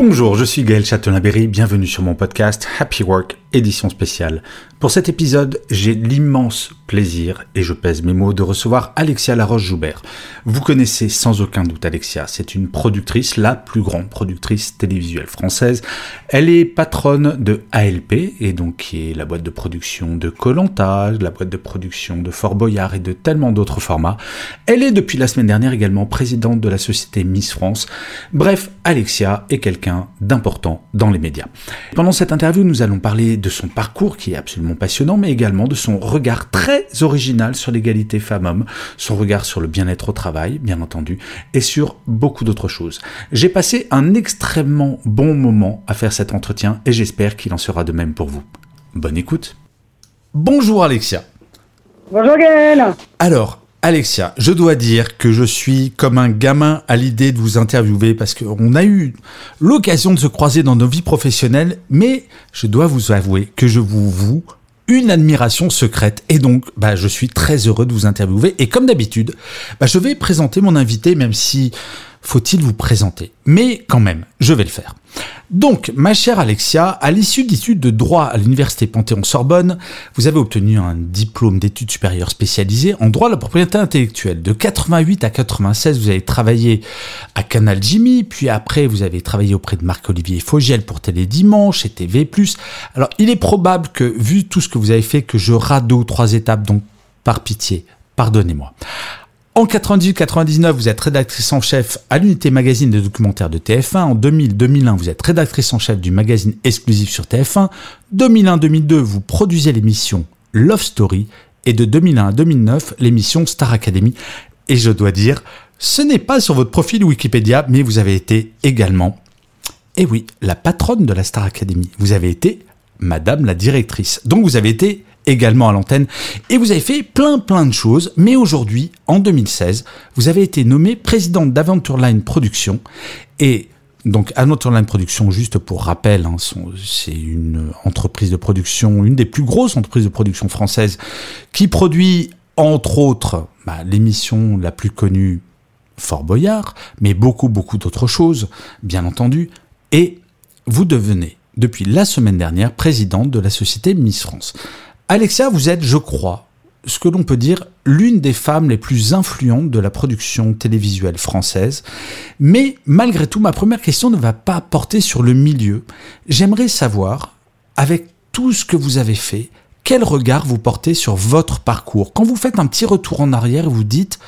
Bonjour, je suis Gaël Châtelain-Berry, bienvenue sur mon podcast Happy Work, édition spéciale. Pour cet épisode, j'ai l'immense plaisir, et je pèse mes mots, de recevoir Alexia Laroche-Joubert. Vous connaissez sans aucun doute Alexia, c'est une productrice, la plus grande productrice télévisuelle française. Elle est patronne de ALP, et donc qui est la boîte de production de Colanta, la boîte de production de Fort Boyard et de tellement d'autres formats. Elle est depuis la semaine dernière également présidente de la société Miss France. Bref, Alexia est quelqu'un d'important dans les médias. Pendant cette interview, nous allons parler de son parcours qui est absolument passionnant, mais également de son regard très original sur l'égalité femmes-hommes, son regard sur le bien-être au travail, bien entendu, et sur beaucoup d'autres choses. J'ai passé un extrêmement bon moment à faire cet entretien et j'espère qu'il en sera de même pour vous. Bonne écoute. Bonjour Alexia. Bonjour Gaël. Alors, Alexia, je dois dire que je suis comme un gamin à l'idée de vous interviewer parce qu'on a eu l'occasion de se croiser dans nos vies professionnelles, mais je dois vous avouer que je vous voue une admiration secrète. Et donc bah, je suis très heureux de vous interviewer. Et comme d'habitude, bah, je vais présenter mon invité même si faut-il vous présenter Mais quand même, je vais le faire. Donc, ma chère Alexia, à l'issue d'études de droit à l'université Panthéon-Sorbonne, vous avez obtenu un diplôme d'études supérieures spécialisées en droit de la propriété intellectuelle. De 88 à 96, vous avez travaillé à Canal Jimmy, puis après, vous avez travaillé auprès de Marc-Olivier Fogiel pour Télé Dimanche et TV+. Alors, il est probable que, vu tout ce que vous avez fait, que je rate deux ou trois étapes, donc par pitié, pardonnez-moi. En 98-99, vous êtes rédactrice en chef à l'unité magazine de documentaires de TF1. En 2000-2001, vous êtes rédactrice en chef du magazine exclusif sur TF1. 2001-2002, vous produisez l'émission Love Story. Et de 2001 à 2009, l'émission Star Academy. Et je dois dire, ce n'est pas sur votre profil Wikipédia, mais vous avez été également, et oui, la patronne de la Star Academy. Vous avez été Madame la directrice. Donc vous avez été également à l'antenne. Et vous avez fait plein plein de choses. Mais aujourd'hui, en 2016, vous avez été nommé présidente d'Aventure Line Production. Et donc Aventure Line Production, juste pour rappel, hein, c'est une entreprise de production, une des plus grosses entreprises de production françaises, qui produit entre autres bah, l'émission la plus connue Fort Boyard, mais beaucoup beaucoup d'autres choses, bien entendu. Et vous devenez depuis la semaine dernière présidente de la société Miss France. Alexia, vous êtes, je crois, ce que l'on peut dire, l'une des femmes les plus influentes de la production télévisuelle française. Mais malgré tout, ma première question ne va pas porter sur le milieu. J'aimerais savoir, avec tout ce que vous avez fait, quel regard vous portez sur votre parcours. Quand vous faites un petit retour en arrière vous dites,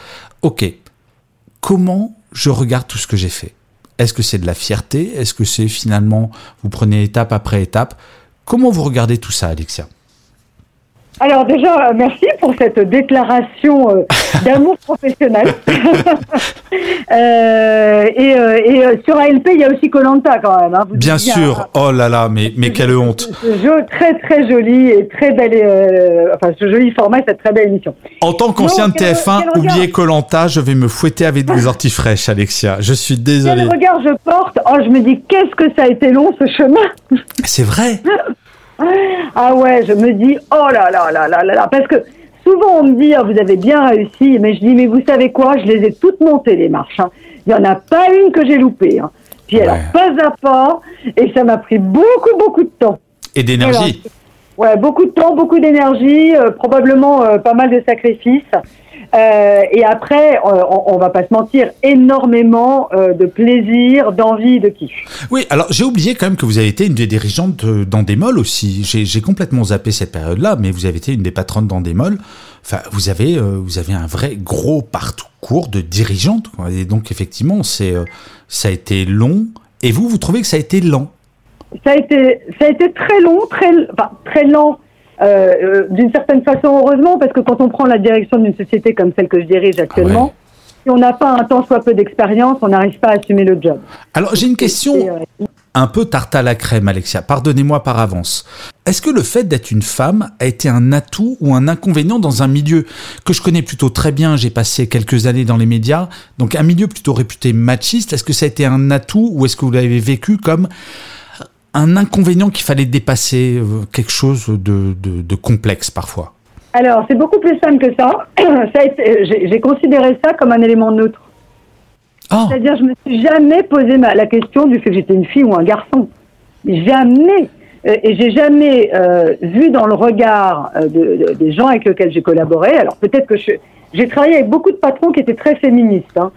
OK, comment je regarde tout ce que j'ai fait? Est-ce que c'est de la fierté? Est-ce que c'est finalement, vous prenez étape après étape? Comment vous regardez tout ça, Alexia? Alors déjà, merci pour cette déclaration euh, d'amour professionnel. euh, et, euh, et euh, sur ALP, il y a aussi Colanta quand même. Hein, bien sûr. oh là là, mais, mais quelle honte. Ce jeu très très joli et très belle, enfin ce joli format, cette très belle émission. En tant qu'ancien de TF1, oubliez Colanta, je vais me fouetter avec des orties fraîches, Alexia. Je suis désolé. Quel regard je porte? Oh, je me dis, qu'est-ce que ça a été long ce chemin. C'est vrai. Ah ouais, je me dis, oh là là là là là là, parce que souvent on me dit, oh, vous avez bien réussi, mais je dis, mais vous savez quoi, je les ai toutes montées les marches. Hein. Il n'y en a pas une que j'ai loupée. Hein. Puis alors, pas à pas, et ça m'a pris beaucoup, beaucoup de temps. Et d'énergie. Beaucoup de temps, beaucoup d'énergie, euh, probablement euh, pas mal de sacrifices. Euh, et après, on, on, va pas se mentir, énormément de plaisir, d'envie, de kiff. Oui, alors j'ai oublié quand même que vous avez été une des dirigeantes d'Andemol aussi. J'ai complètement zappé cette période-là, mais vous avez été une des patronnes d'Andemol. Enfin, vous avez, vous avez un vrai gros parcours de dirigeante. Et donc effectivement, c'est, ça a été long. Et vous, vous trouvez que ça a été lent? Ça a été, ça a été très long, très, enfin, très lent Euh, euh, d'une certaine façon, heureusement, parce que quand on prend la direction d'une société comme celle que je dirige actuellement, si on n'a pas un temps soit peu d'expérience, on n'arrive pas à assumer le job. Alors j'ai une question euh, un peu tarte à la crème, Alexia. Pardonnez-moi par avance. Est-ce que le fait d'être une femme a été un atout ou un inconvénient dans un milieu que je connais plutôt très bien? J'ai passé quelques années dans les médias, donc un milieu plutôt réputé machiste. Est-ce que ça a été un atout ou est-ce que vous l'avez vécu comme un inconvénient qu'il fallait dépasser, euh, quelque chose de, de- de complexe parfois Alors, c'est beaucoup plus simple que ça. été- J'ai considéré ça comme un élément neutre. Oh, C'est-à-dire, je me suis jamais posé ma- la question du fait que j'étais une fille ou un garçon. Jamais. Euh, Et j'ai jamais euh, vu dans le regard euh, de- de- des gens avec lesquels j'ai collaboré. Alors peut-être que j'ai travaillé avec beaucoup de patrons qui étaient très féministes, hein.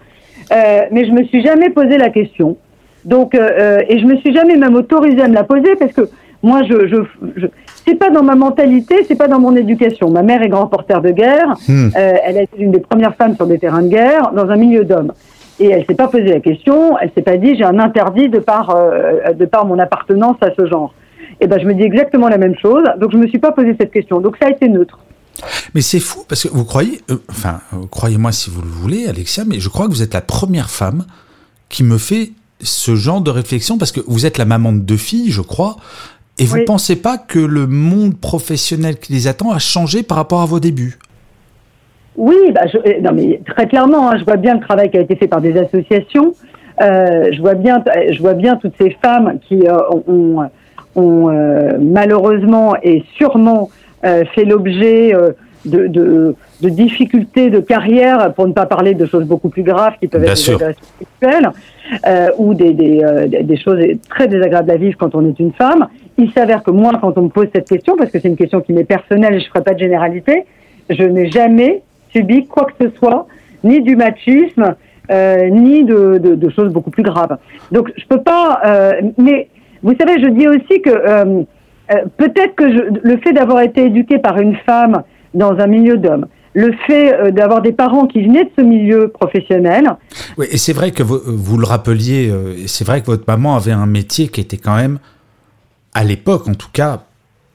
Euh, mais je me suis jamais posé la question. Donc, euh, euh, et je me suis jamais même autorisée à me la poser parce que moi, je, je, je c'est pas dans ma mentalité, c'est pas dans mon éducation. Ma mère est grand porteur de guerre. Hmm. Euh, elle a été l'une des premières femmes sur des terrains de guerre dans un milieu d'hommes. Et elle s'est pas posé la question. Elle s'est pas dit j'ai un interdit de par euh, de par mon appartenance à ce genre. Et ben je me dis exactement la même chose. Donc je me suis pas posé cette question. Donc ça a été neutre. mais c'est fou parce que vous croyez, euh, enfin, croyez-moi si vous le voulez, Alexia, mais je crois que vous êtes la première femme qui me fait ce genre de réflexion parce que vous êtes la maman de deux filles, je crois, et vous Oui. pensez pas que le monde professionnel qui les attend a changé par rapport à vos débuts? Oui, bah je, euh, non mais très clairement, hein, je vois bien le travail qui a été fait par des associations. Euh, je vois bien, je vois bien toutes ces femmes qui euh, ont, ont euh, malheureusement et sûrement euh, fait l'objet euh, de, de, de difficultés de carrière, pour ne pas parler de choses beaucoup plus graves qui peuvent Bien être sûr. des agressions sexuelles euh, ou des, des, euh, des- choses très désagréables à vivre quand on est une femme. Il s'avère que moi, quand on me pose cette question, parce que c'est une question qui m'est personnelle et je ne ferai pas de généralité, je n'ai jamais subi quoi que ce soit, ni du machisme, euh, ni de, de, de choses beaucoup plus graves. Donc je peux pas. euh, mais vous savez, je dis aussi que euh, euh, peut-être que je, le fait d'avoir été éduqué par une femme dans un milieu d'hommes, le fait euh, d'avoir des parents qui venaient de ce milieu professionnel, Oui, et c'est vrai que vous, vous le rappeliez, euh, c'est vrai que votre maman avait un métier qui était quand même, à l'époque en tout cas,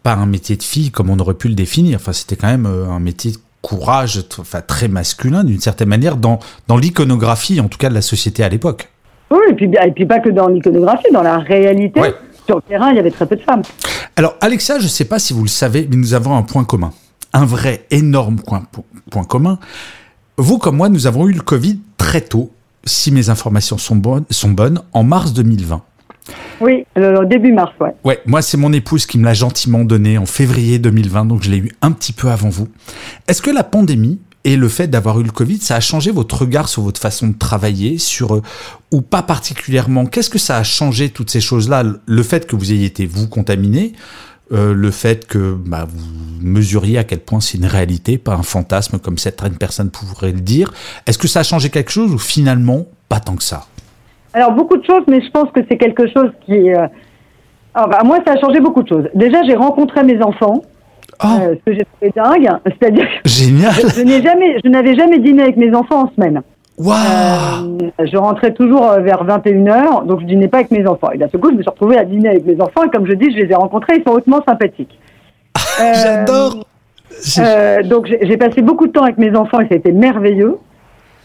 pas un métier de fille comme on aurait pu le définir. Enfin, c'était quand même euh, un métier de courage, enfin très masculin d'une certaine manière dans dans l'iconographie en tout cas de la société à l'époque. oui, et puis, et puis pas que dans l'iconographie, dans la réalité, Ouais. sur le terrain, il y avait très peu de femmes. Alors Alexa, je ne sais pas si vous le savez, mais nous avons un point commun, un vrai énorme point, point commun. Vous comme moi, nous avons eu le Covid très tôt, si mes informations sont bonnes, sont bonnes, en mars 2020. Oui, le, début mars, ouais. Ouais, moi c'est mon épouse qui me l'a gentiment donné en février 2020, donc je l'ai eu un petit peu avant vous. Est-ce que la pandémie et le fait d'avoir eu le Covid, ça a changé votre regard sur votre façon de travailler, sur euh, ou pas particulièrement? Qu'est-ce que ça a changé toutes ces choses-là? Le fait que vous ayez été vous contaminé, euh, le fait que bah, vous mesuriez à quel point c'est une réalité, pas un fantasme comme certaines personnes pourraient le dire. Est-ce que ça a changé quelque chose ou finalement pas tant que ça? Alors beaucoup de choses, mais je pense que c'est quelque chose qui. Euh... ah, bah, moi, ça a changé beaucoup de choses. Déjà, j'ai rencontré mes enfants, Oh, euh, ce que j'ai trouvé dingue. C'est-à-dire que génial je, je n'ai jamais, je n'avais jamais dîné avec mes enfants en semaine. Waouh Euh, je rentrais toujours euh, vers 21h, donc je dînais pas avec mes enfants. Et d'un seul coup, je me suis retrouvée à dîner avec mes enfants, et comme je dis, je les ai rencontrés, ils sont hautement sympathiques. Euh, J'adore euh, donc j'ai passé beaucoup de temps avec mes enfants et ça a été merveilleux.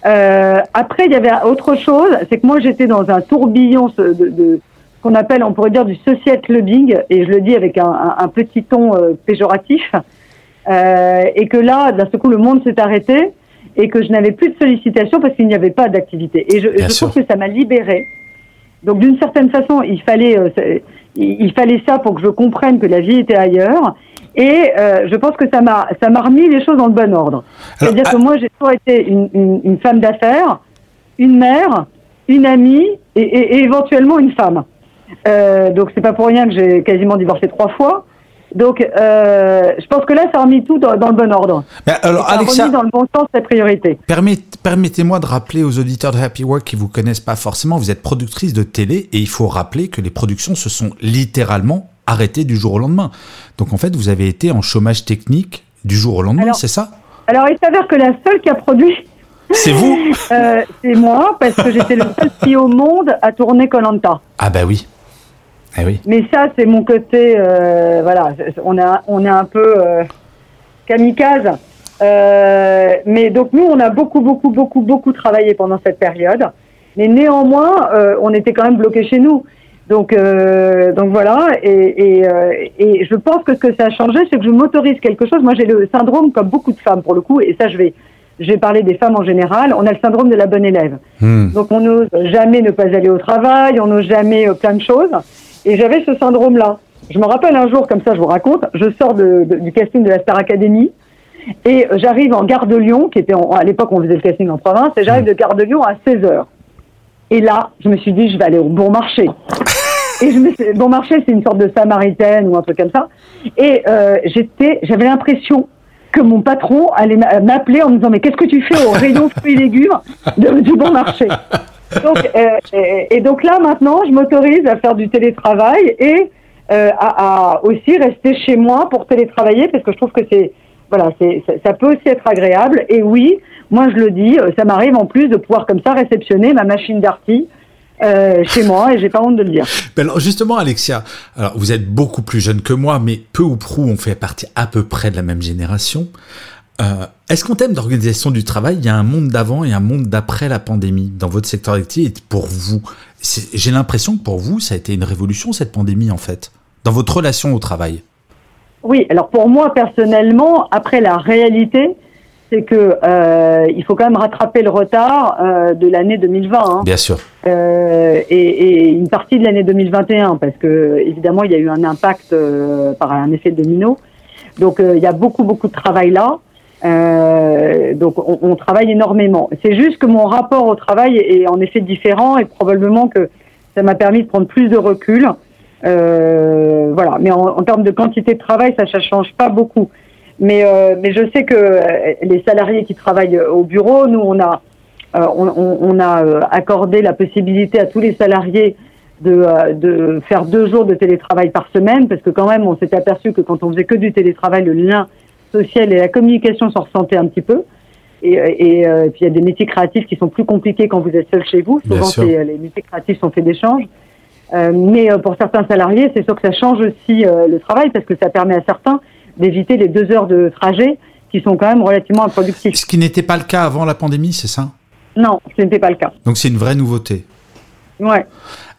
Après, il y avait autre chose, c'est que moi j'étais dans un tourbillon de, de ce qu'on appelle, on pourrait dire, du social clubbing, et je le dis avec un, un- un petit ton péjoratif, et que là, d'un seul coup, le monde s'est arrêté et que je n'avais plus de sollicitations parce qu'il n'y avait pas d'activité. Et je, je trouve que ça m'a libérée. Donc d'une certaine façon, il fallait, euh, il fallait ça pour que je comprenne que la vie était ailleurs. Et euh, je pense que ça m'a, ça m'a remis les choses dans le bon ordre. C'est-à-dire ah- que moi, j'ai toujours été une, une, une femme d'affaires, une mère, une amie et, et- et éventuellement une femme. Euh, donc c'est pas pour rien que j'ai quasiment divorcé trois fois. Donc euh, je pense que là, ça a remis tout dans, dans le bon ordre. Mais alors, ça a Alexa, remis dans le bon sens la priorité. permet- permettez-moi de rappeler aux auditeurs de Happy Work qui vous connaissent pas forcément, vous êtes productrice de télé et il faut rappeler que les productions se sont littéralement arrêtées du jour au lendemain. Donc en fait, vous avez été en chômage technique du jour au lendemain, c'est ça? Alors il s'avère que la seule qui a produit, C'est vous? euh, c'est moi, parce que j'étais le seul pays au monde à tourner Colanta. Ah bah oui. Eh oui. Mais ça, c'est mon côté, euh, voilà, on, a, on est un peu euh, kamikaze. Euh, mais donc nous, on a beaucoup, beaucoup, beaucoup, beaucoup travaillé pendant cette période. Mais néanmoins, euh, on était quand même bloqués chez nous. Donc, euh, donc voilà. Et, et, euh, et je pense que ce que ça a changé, c'est que je m'autorise quelque chose. Moi, j'ai le syndrome, comme beaucoup de femmes pour le coup, et ça, je vais, je vais parler des femmes en général. On a le syndrome de la bonne élève. Hmm. Donc on n'ose jamais ne pas aller au travail, on n'ose jamais plein de choses. Et j'avais ce syndrome-là. Je me rappelle un jour, comme ça je vous raconte, je sors de, de- du casting de la Star Academy et euh, j'arrive en gare de Lyon, qui était en- à l'époque on faisait le casting en province, et j'arrive de gare de Lyon à 16h. Et là, je me suis dit, je vais aller au bon marché. Et je me suis, bon marché, c'est une sorte de samaritaine ou un truc comme ça. Et euh, j'étais, j'avais l'impression que mon patron allait m'a- m'appeler en me disant mais qu'est-ce que tu fais au rayon fruits et légumes de- du bon marché? Euh, et, donc là maintenant je m'autorise à faire du télétravail et euh, à, aussi rester chez moi pour télétravailler parce que je trouve que c'est voilà ça, ça peut aussi être agréable et oui moi je le dis euh, ça m'arrive en plus de pouvoir comme ça réceptionner ma machine d'arty chez moi et j'ai pas honte de le dire Ben justement, Alexia, alors vous êtes beaucoup plus jeune que moi, mais peu ou prou, on fait partie à peu près de la même génération. Euh, Est-ce qu'en termes d'organisation du travail, il y a un monde d'avant et un monde d'après la pandémie dans votre secteur d'activité pour vous J'ai l'impression que pour vous, ça a été une révolution cette pandémie en fait, dans votre relation au travail. Oui, alors pour moi personnellement, après la réalité, c'est que euh, il faut quand même rattraper le retard euh, de l'année 2020 hein, Bien sûr. euh, et, et une partie de l'année 2021 parce que évidemment il y a eu un impact par un effet domino. Donc il y a beaucoup beaucoup de travail là. Euh, donc on, travaille énormément. C'est juste que mon rapport au travail est en effet différent et probablement que ça m'a permis de prendre plus de recul. Euh, voilà. Mais en, termes de quantité de travail, ça ne change pas beaucoup. Mais, euh, je sais que les salariés qui travaillent au bureau, nous, on a, accordé la possibilité à tous les salariés de, de faire deux jours de télétravail par semaine, parce que quand même, on s'est aperçu que quand on faisait que du télétravail, le lien social et la communication s'en ressentaient un petit peu. Et, euh, et, euh, puis il y a des métiers créatifs qui sont plus compliqués quand vous êtes seul chez vous. Souvent, c'est- les métiers créatifs sont faits d'échanges. Euh, mais euh, pour certains salariés, c'est sûr que ça change aussi euh, le travail parce que ça permet à certains d'éviter les deux heures de trajet qui sont quand même relativement improductifs. Ce qui n'était pas le cas avant la pandémie, c'est ça? Non, ce n'était pas le cas. Donc c'est une vraie nouveauté. Ouais.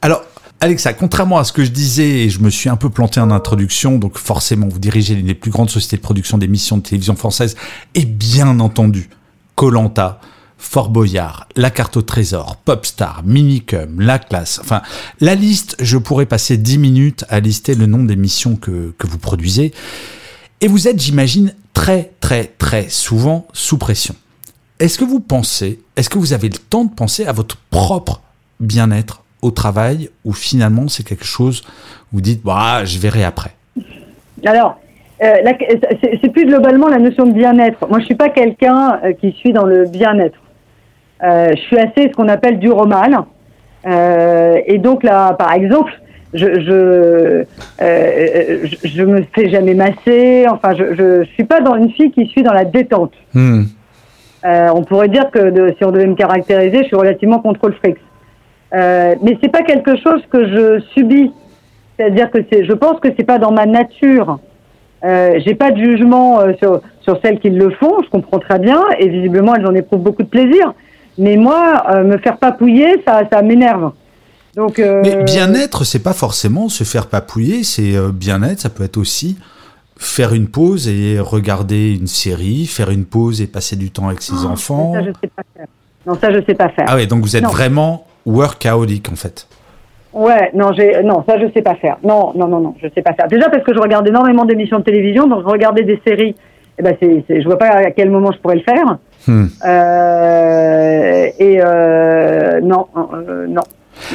Alors, Alexa, contrairement à ce que je disais, et je me suis un peu planté en introduction, donc forcément, vous dirigez l'une des plus grandes sociétés de production d'émissions de télévision française, et bien entendu, Colanta, Fort Boyard, La Carte au Trésor, Popstar, Minicum, La Classe, enfin, la liste, je pourrais passer 10 minutes à lister le nombre d'émissions que, que vous produisez. Et vous êtes, j'imagine, très, très, très souvent sous pression. Est-ce que vous pensez, est-ce que vous avez le temps de penser à votre propre bien-être? Au travail ou finalement c'est quelque chose où vous dites, bah, je verrai après Alors, euh, c'est plus globalement la notion de bien-être. Moi, je suis pas quelqu'un euh, qui suis dans le bien-être. Euh, je suis assez ce qu'on appelle dur au mal. Euh, et donc là, par exemple, je je, je je me fais jamais masser. Enfin, je, je suis pas dans une fille qui suis dans la détente. Hmm. On pourrait dire que de- si on devait me caractériser, je suis relativement contrôle fric. Euh, mais c'est pas quelque chose que je subis. C'est-à-dire que c'est, je pense que c'est pas dans ma nature. Euh, j'ai pas de jugement euh, sur, sur celles qui le font. Je comprends très bien et visiblement elles en éprouvent beaucoup de plaisir. Mais moi, euh, me faire papouiller, ça, ça m'énerve. Donc. euh, Mais bien-être, c'est pas forcément se faire papouiller, c'est bien-être, ça peut être aussi faire une pause et regarder une série, faire une pause et passer du temps avec ses enfants. Ça, je sais pas faire. Non, ça, je sais pas faire. Ah ouais, donc vous êtes Non. vraiment workaholic en fait. Ouais, non, j'ai, non, ça je sais pas faire. Non, non, non, non, je sais pas faire. Déjà parce que je regarde énormément d'émissions de télévision, donc je regardais des séries. Eh ben c'est, c'est, je vois pas à quel moment je pourrais le faire. Hmm. Euh, et euh, non, euh, non,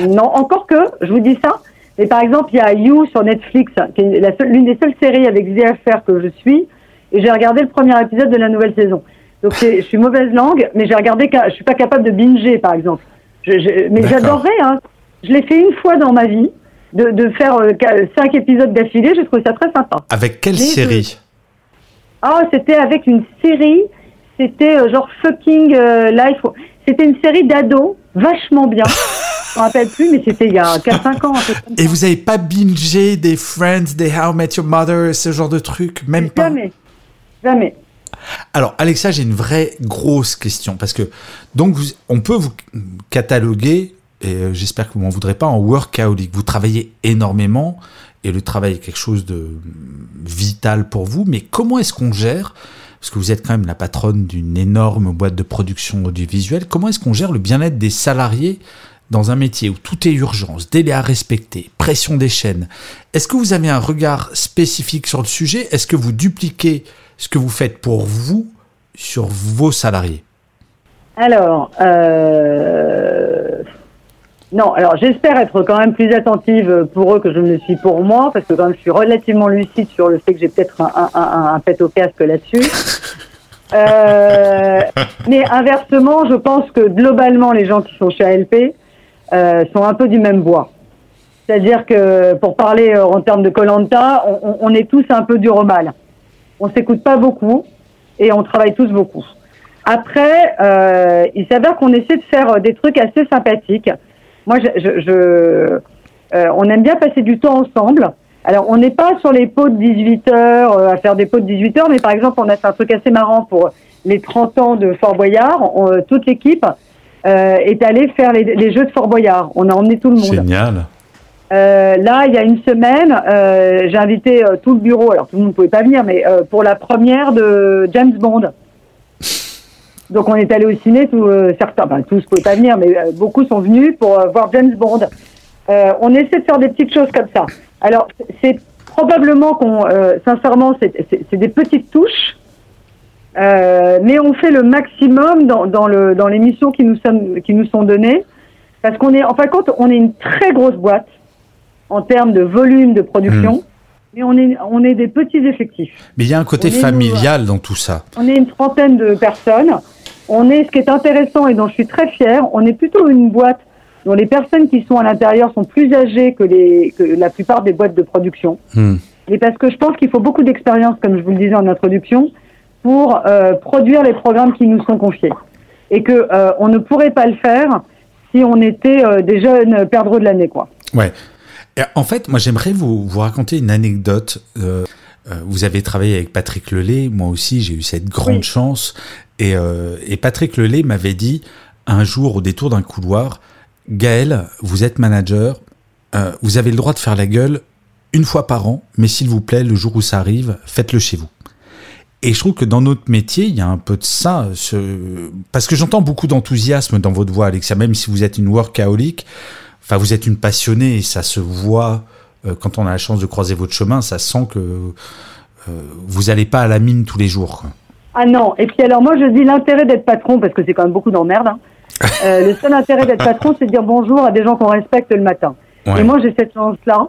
non. Encore que, je vous dis ça. Mais par exemple, il y a You sur Netflix, qui est la seule- l'une des seules séries avec ZFR que je suis, et j'ai regardé le premier épisode de la nouvelle saison. Donc je suis mauvaise langue, mais j'ai regardé, je suis pas capable de binger, par exemple. Je, je- mais j'adorerais. Hein. Je l'ai fait une fois dans ma vie, de, de faire euh, cinq épisodes d'affilée. J'ai trouvé ça très sympa. Avec quelle série? Ah, c'était avec une série. C'était euh, genre fucking euh, life. C'était une série d'ados, vachement bien. Je me rappelle plus, mais c'était il y a 4-5 ans. Et vous avez pas bingé des Friends, des How I Met Your Mother, ce genre de trucs Même pas? Jamais. Jamais. Alors, Alexa, j'ai une vraie grosse question parce que donc on peut vous cataloguer et euh, j'espère que vous m'en voudrez pas en workaholic. Vous travaillez énormément et le travail est quelque chose de mm, vital pour vous. Mais comment est-ce qu'on gère parce que vous êtes quand même la patronne d'une énorme boîte de production audiovisuelle. Comment est-ce qu'on gère le bien-être des salariés dans un métier où tout est urgence, délai à respecter, pression des chaînes? Est-ce que vous avez un regard spécifique sur le sujet? Est-ce que vous dupliquez ce que vous faites pour vous sur vos salariés Alors, euh... non, alors j'espère être quand même plus attentive pour eux que je ne le suis pour moi, parce que quand même je suis relativement lucide sur le fait que j'ai peut-être un, un, un, un pet au casque là-dessus. Euh, mais inversement, je pense que globalement, les gens qui sont chez ALP euh, sont un peu du même bois. C'est-à-dire que, pour parler en termes de Colanta, on, on est tous un peu du romal. On s'écoute pas beaucoup et on travaille tous beaucoup. Après, euh, il s'avère qu'on essaie de faire des trucs assez sympathiques. Moi, euh, on aime bien passer du temps ensemble. Alors, on n'est pas sur les pots de 18 heures, euh, à faire des pots de 18 heures, mais par exemple, on a fait un truc assez marrant pour les 30 ans de Fort Boyard. Toute l'équipe euh, est allée faire les, les, jeux de Fort Boyard. On a emmené tout le monde. Génial. Euh, là, il y a une semaine, euh, j'ai invité euh, tout le bureau. Alors tout le monde ne pouvait pas venir, mais euh, pour la première de James Bond. Donc on est allé au ciné, tout, euh, certains, ben, tous ne pouvaient pas venir, mais euh, beaucoup sont venus pour voir James Bond. On essaie de faire des petites choses comme ça. Alors c'est probablement qu'on, sincèrement, c'est- des petites touches, mais on fait le maximum dans, dans, le, dans les missions qui nous, sommes, qui nous sont données, parce qu'on est, en fin de compte, on est une très grosse boîte en termes de volume de production, mais on est, on est des petits effectifs. Mais il y a un côté On familial dans tout ça. On est une trentaine de personnes. On est, ce qui est intéressant et dont je suis très fière, on est plutôt une boîte dont les personnes qui sont à l'intérieur sont plus âgées que, les, que la plupart des boîtes de production. Hmm. Et parce que je pense qu'il faut beaucoup d'expérience, comme je vous le disais en introduction, pour euh, produire les programmes qui nous sont confiés. Et que euh, on ne pourrait pas le faire si on était euh, des jeunes perdreaux de l'année, quoi. Ouais. Et en fait, moi, j'aimerais vous, vous raconter une anecdote. Euh, euh, vous avez travaillé avec Patrick Lelay. Moi aussi, j'ai eu cette grande Oui. chance. Et, euh, et Patrick Lelay m'avait dit un jour, au détour d'un couloir, Gaël, vous êtes manager. euh, vous avez le droit de faire la gueule une fois par an, mais s'il vous plaît, le jour où ça arrive, faites-le chez vous. Et je trouve que dans notre métier, il y a un peu de ça. Ce... Parce que j'entends beaucoup d'enthousiasme dans votre voix, Alexia, même si vous êtes une workaholic. Enfin, vous êtes une passionnée et ça se voit euh, quand on a la chance de croiser votre chemin. Ça sent que euh, vous n'allez pas à la mine tous les jours. quoi. Ah non, et puis alors moi je dis l'intérêt d'être patron, parce que c'est quand même beaucoup d'emmerde, hein. Euh, le seul intérêt d'être patron, c'est de dire bonjour à des gens qu'on respecte le matin. Ouais. Et moi j'ai cette chance-là,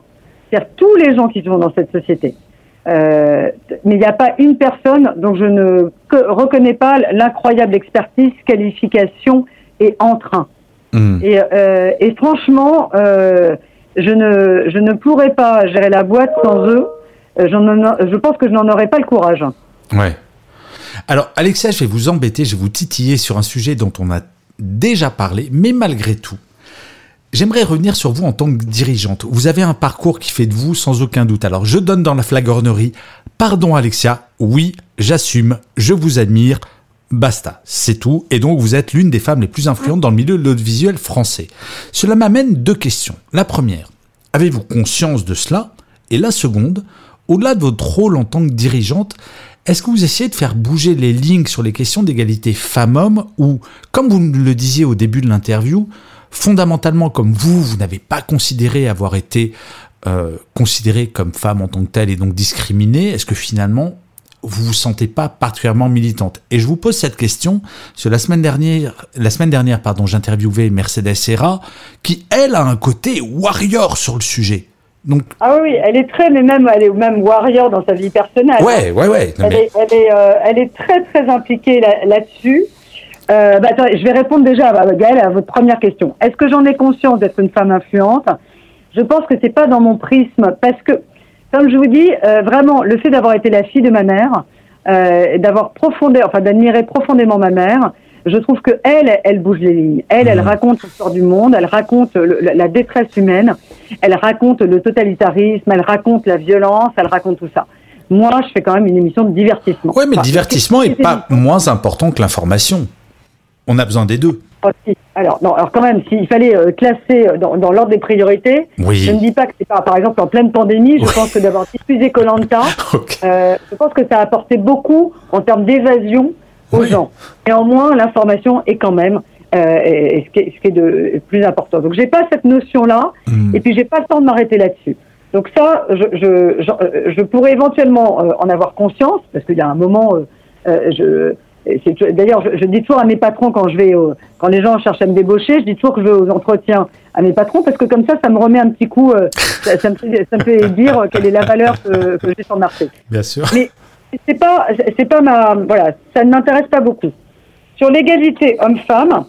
c'est-à-dire tous les gens qui sont dans cette société. Euh, mais il n'y a pas une personne dont je ne reconnais pas l'incroyable expertise, qualification et entrain. Et, euh, et franchement, euh, je, ne, je ne pourrais pas gérer la boîte sans eux. Euh, je pense que je n'en aurais pas le courage. Ouais. Alors, Alexia, je vais vous embêter, je vais vous titiller sur un sujet dont on a déjà parlé, mais malgré tout, j'aimerais revenir sur vous en tant que dirigeante. Vous avez un parcours qui fait de vous sans aucun doute. Alors, je donne dans la flagornerie. Pardon, Alexia. Oui, j'assume. Je vous admire. Basta, c'est tout. Et donc, vous êtes l'une des femmes les plus influentes dans le milieu de l'audiovisuel français. Cela m'amène deux questions. La première, avez-vous conscience de cela? Et la seconde, au-delà de votre rôle en tant que dirigeante, est-ce que vous essayez de faire bouger les lignes sur les questions d'égalité femmes-hommes ou, comme vous le disiez au début de l'interview, fondamentalement comme vous, vous n'avez pas considéré avoir été euh, considérée comme femme en tant que telle et donc discriminée, est-ce que finalement vous vous sentez pas particulièrement militante Et je vous pose cette question parce que la semaine dernière, la semaine dernière, pardon, j'interviewais Mercedes Serra qui elle a un côté warrior sur le sujet. Donc Ah oui, elle est très, mais même, elle est même warrior dans sa vie personnelle. ouais, ouais, ouais. non, Elle, mais- est, elle, est, euh, elle est très, très impliquée là- là-dessus. Euh, bah, attendez, je vais répondre déjà, à Gaëlle, à votre première question. Est-ce que j'en ai conscience d'être une femme influente? Je pense que c'est pas dans mon prisme, parce que, comme je vous dis, euh, vraiment, le fait d'avoir été la fille de ma mère, euh, d'avoir profondé, enfin d'admirer profondément ma mère, je trouve que elle, elle bouge les lignes. Elle, elle Mhm. raconte l'histoire du monde, elle raconte le- la détresse humaine, elle raconte le totalitarisme, elle raconte la violence, elle raconte tout ça. Moi, je fais quand même une émission de divertissement. Ouais, mais le Enfin, divertissement c'est- est c'est- pas moins important que l'information. On a besoin des deux. Alors, non, alors quand même, s'il fallait euh, classer euh, dans, dans l'ordre des priorités, Oui. je ne dis pas que c'est pas, par exemple, en pleine pandémie, je Oui. pense que d'avoir diffusé Colanta, Ok. euh, je pense que ça a apporté beaucoup en termes d'évasion aux Oui. gens. Néanmoins, l'information est quand même euh, ce, qui est, ce qui est de plus important. Donc, j'ai pas cette notion-là, Hmm. et puis j'ai pas le temps de m'arrêter là-dessus. Donc ça, je, je, je, euh, je pourrais éventuellement euh, en avoir conscience, parce qu'il y a un moment, je, D'ailleurs, je, je dis toujours à mes patrons quand je vais, au- quand les gens cherchent à me débaucher, je dis toujours que je vais aux entretiens à mes patrons parce que comme ça, ça me remet un petit coup, euh, ça, ça me fait, ça me fait dire euh, quelle est la valeur que, que j'ai sur le marché. Bien sûr. Mais c'est pas, c'est pas ma, voilà, ça ne m'intéresse pas beaucoup. Sur l'égalité homme-femme,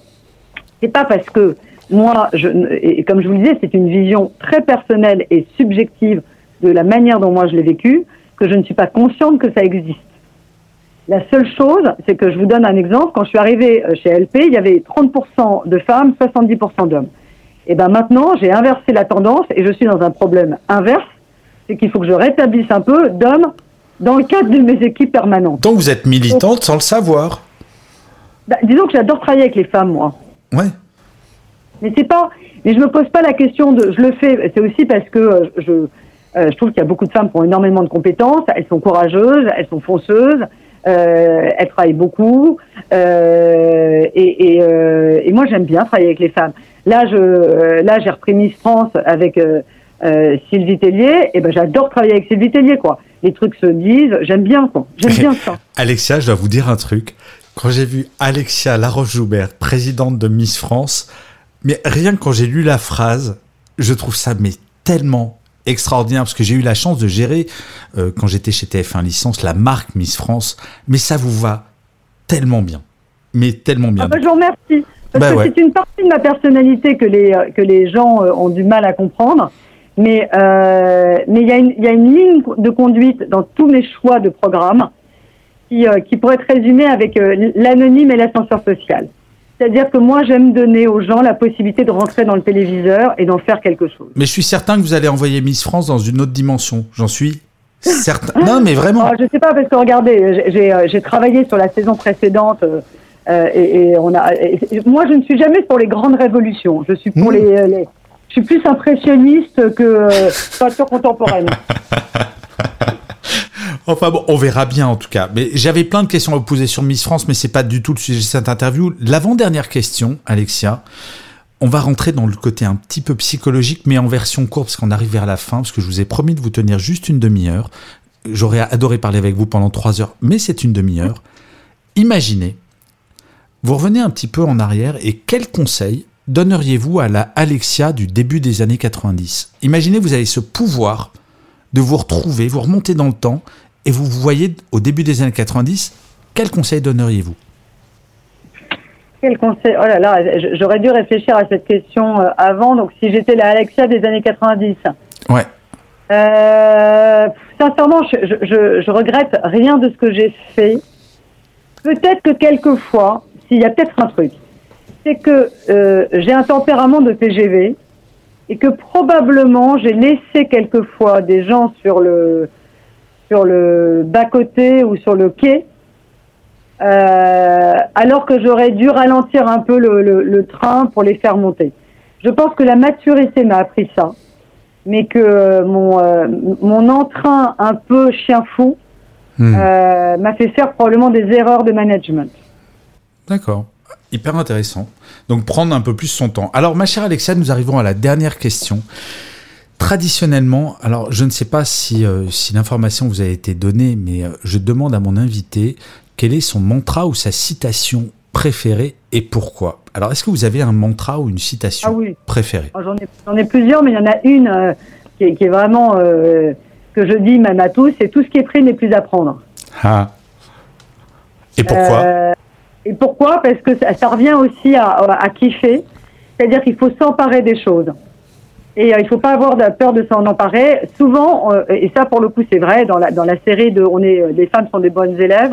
c'est pas parce que moi, je, et comme je vous le disais, c'est une vision très personnelle et subjective de la manière dont moi je l'ai vécu, que je ne suis pas consciente que ça existe. La seule chose, c'est que je vous donne un exemple. Quand je suis arrivée euh, chez LP, il y avait 30% de femmes, 70% d'hommes. Et ben maintenant, j'ai inversé la tendance et je suis dans un problème inverse, c'est qu'il faut que je rétablisse un peu d'hommes dans le cadre de mes équipes permanentes. Donc vous êtes militante sans le savoir. Bah, disons que j'adore travailler avec les femmes, moi. Ouais. Mais c'est pas. Mais je me pose pas la question de. Je le fais. C'est aussi parce que euh, je. euh, je trouve qu'il y a beaucoup de femmes qui ont énormément de compétences. Elles sont courageuses, elles sont fonceuses, euh, elles travaillent beaucoup. euh, euh, et moi, j'aime bien travailler avec les femmes. Là, je, là, j'ai repris Miss France avec Sylvie Tellier. Et ben, j'adore travailler avec Sylvie Tellier, quoi. Les trucs se disent. J'aime bien, quoi. J'aime bien ça. Alexia, je dois vous dire un truc. Quand j'ai vu Alexia Laroche-Joubert, présidente de Miss France, mais rien que quand j'ai lu la phrase, je trouve ça mais tellement extraordinaire parce que j'ai eu la chance de gérer euh, quand j'étais chez TF1 licence la marque Miss France, mais ça vous va tellement bien, mais tellement bien. Ah bah, je vous remercie. Parce Bah que ouais. c'est une partie de ma personnalité que les, euh, que les gens euh, ont du mal à comprendre. Mais euh, mais il y, a une- il y a une ligne de conduite dans tous mes choix de programme qui, euh, qui pourrait être résumée avec l'anonyme et l'ascenseur social. C'est-à-dire que moi, j'aime donner aux gens la possibilité de rentrer dans le téléviseur et d'en faire quelque chose. Mais je suis certain que vous allez envoyer Miss France dans une autre dimension. J'en suis certain. Non, mais vraiment. Ah, je sais pas parce que regardez, j'ai- euh, travaillé sur la saison précédente euh, euh, et, et on a. et- moi, je ne suis jamais pour les grandes révolutions. Je suis pour Mmh. les, les- Je suis plus impressionniste que euh, peinture contemporaine. Enfin bon, on verra bien en tout cas. Mais j'avais plein de questions à vous poser sur Miss France, mais c'est pas du tout le sujet de cette interview. L'avant-dernière question, Alexia. On va rentrer dans le côté un petit peu psychologique, mais en version courte, parce qu'on arrive vers la fin, parce que je vous ai promis de vous tenir juste une demi-heure. J'aurais adoré parler avec vous pendant trois heures, mais c'est une demi-heure. Imaginez, vous revenez un petit peu en arrière et quel conseil donneriez-vous à la Alexia du début des années 90 Imaginez, vous avez ce pouvoir de vous retrouver, vous remontez dans le temps et vous vous voyez au début des années 90. Quel conseil donneriez-vous? Quel conseil? Oh là là, j'aurais dû réfléchir à cette question euh, avant. Donc, si j'étais la Alexia des années 90. Ouais. Euh, sincèrement, je, je, regrette rien de ce que j'ai fait. Peut-être que quelquefois, s'il y a peut-être un truc, c'est que euh, j'ai un tempérament de TGV et que probablement j'ai laissé quelquefois des gens sur le sur le bas côté ou sur le quai, euh, alors que j'aurais dû ralentir un peu le, le, le train pour les faire monter. Je pense que la maturité m'a appris ça mais que mon, euh, mon entrain un peu chien fou Hmm. euh, m'a fait faire probablement des erreurs de management. D'accord. Hyper intéressant. Donc prendre un peu plus son temps. Alors ma chère Alexia, nous arrivons à la dernière question. Traditionnellement, alors je ne sais pas si, euh, si l'information vous a été donnée, mais euh, je demande à mon invité quel est son mantra ou sa citation préférée et pourquoi. Alors est-ce que vous avez un mantra ou une citation Ah oui. préférée? J'en ai, j'en ai plusieurs, mais il y en a une euh, qui, est, qui est vraiment euh, que je dis même à tous, c'est tout ce qui est pris n'est plus à prendre. Ah. Et pourquoi? Et pourquoi? Parce que ça, ça revient aussi à, à kiffer, c'est-à-dire qu'il faut s'emparer des choses. Et euh, il faut pas avoir peur de s'en emparer. Souvent, euh, et ça pour le coup c'est vrai, dans la, dans la série de On est, euh, les femmes sont des bonnes élèves,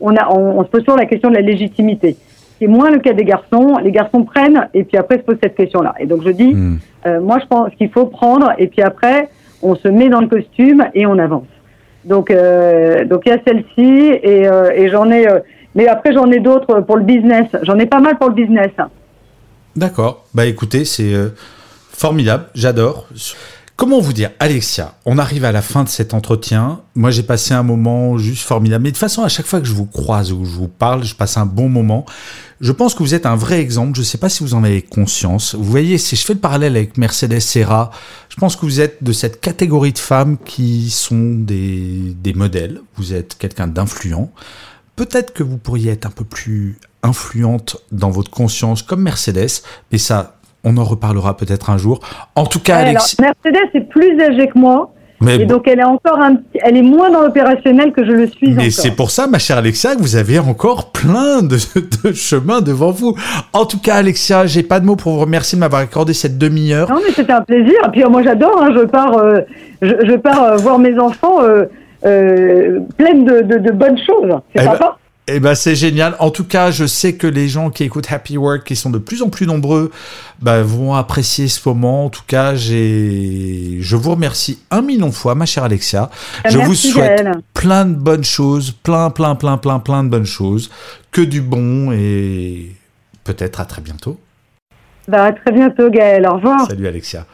On, a, on, on se pose toujours la question de la légitimité. C'est moins le cas des garçons. Les garçons prennent et puis après se posent cette question-là. Et donc je dis, Hmm. euh, moi je pense qu'il faut prendre et puis après on se met dans le costume et on avance. Donc euh, donc il y a celle-ci et, euh, et j'en ai, mais après j'en ai d'autres pour le business. J'en ai pas mal pour le business. D'accord. Bah écoutez, c'est formidable. J'adore. Comment vous dire, Alexia, on arrive à la fin de cet entretien. Moi, j'ai passé un moment juste formidable. Mais de toute façon, à chaque fois que je vous croise ou je vous parle, je passe un bon moment. Je pense que vous êtes un vrai exemple. Je ne sais pas si vous en avez conscience. Vous voyez, si je fais le parallèle avec Mercedes Serra, je pense que vous êtes de cette catégorie de femmes qui sont des, des modèles. Vous êtes quelqu'un d'influent. Peut-être que vous pourriez être un peu plus influente dans votre conscience comme Mercedes, mais ça, on en reparlera peut-être un jour. En tout cas, Alexis. Mercedes est plus âgée que moi Mais, et bon, donc elle est encore un, elle est moins dans l'opérationnel que je le suis mais c'est pour ça, ma chère Alexia, que vous avez encore plein de, de chemins devant vous. En tout cas, Alexia, j'ai pas de mots pour vous remercier de m'avoir accordé cette demi-heure. Non, mais c'était un plaisir. Et puis euh, moi, j'adore. hein, je pars, euh, je, je pars euh, voir mes enfants euh, euh, pleines de, de, de bonnes choses. C'est Eh ben, sympa. Eh ben, c'est génial. En tout cas, je sais que les gens qui écoutent Happy Work, qui sont de plus en plus nombreux, bah, vont apprécier ce moment. En tout cas, j'ai, je vous remercie un million de fois, ma chère Alexia. Je vous souhaite Gaëlle. plein de bonnes choses, plein, plein, plein, plein, plein de bonnes choses, que du bon et peut-être à très bientôt. Bah, à très bientôt, Gaël. Au revoir. Salut Alexia.